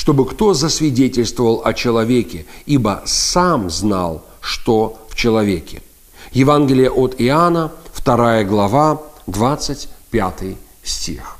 чтобы кто засвидетельствовал о человеке, ибо сам знал, что в человеке. Евангелие от Иоанна, 2 глава, 25 стих.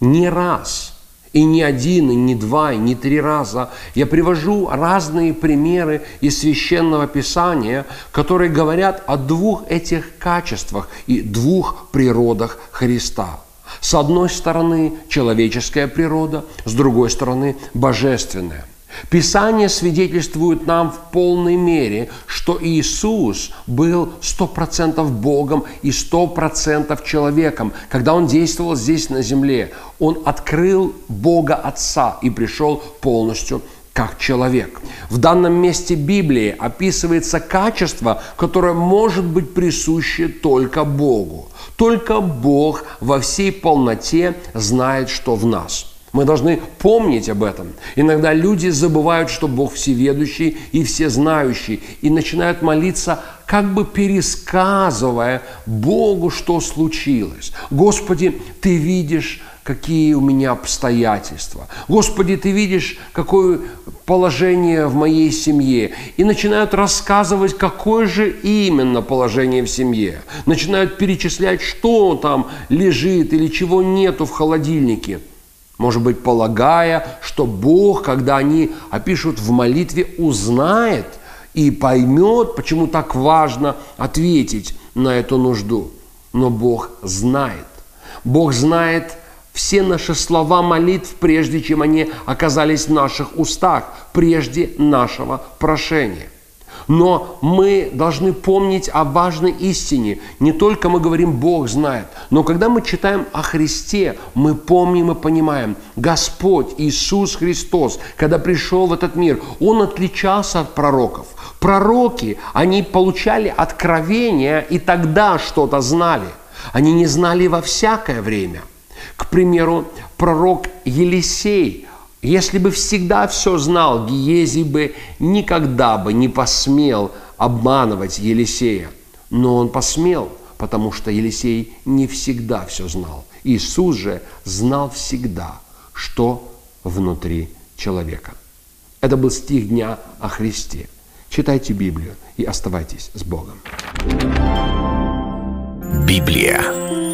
Не раз, и не один, и не два, и не три раза я привожу разные примеры из Священного Писания, которые говорят о двух этих качествах и двух природах Христа – с одной стороны человеческая природа, с другой стороны божественная. Писание свидетельствует нам в полной мере, что Иисус был сто процентов Богом и сто процентов человеком. Когда Он действовал здесь на земле, Он открыл Бога Отца и пришел полностью как человек. В данном месте Библии описывается качество, которое может быть присуще только Богу. Только Бог во всей полноте знает, что в нас. Мы должны помнить об этом. Иногда люди забывают, что Бог всеведущий и всезнающий, и начинают молиться, как бы пересказывая Богу, что случилось. Господи, Ты видишь какие у меня обстоятельства. Господи, Ты видишь, какое положение в моей семье. И начинают рассказывать, какое же именно положение в семье. Начинают перечислять, что там лежит или чего нету в холодильнике. Может быть, полагая, что Бог, когда они опишут в молитве, узнает и поймет, почему так важно ответить на эту нужду. Но Бог знает. Бог знает все наши слова молитв, прежде чем они оказались в наших устах, прежде нашего прошения. Но мы должны помнить о важной истине. Не только мы говорим «Бог знает», но когда мы читаем о Христе, мы помним и понимаем, Господь Иисус Христос, когда пришел в этот мир, Он отличался от пророков. Пророки, они получали откровения и тогда что-то знали. Они не знали во всякое время – к примеру, пророк Елисей, если бы всегда все знал, Гиези бы никогда бы не посмел обманывать Елисея. Но он посмел, потому что Елисей не всегда все знал. Иисус же знал всегда, что внутри человека. Это был стих дня о Христе. Читайте Библию и оставайтесь с Богом. Библия.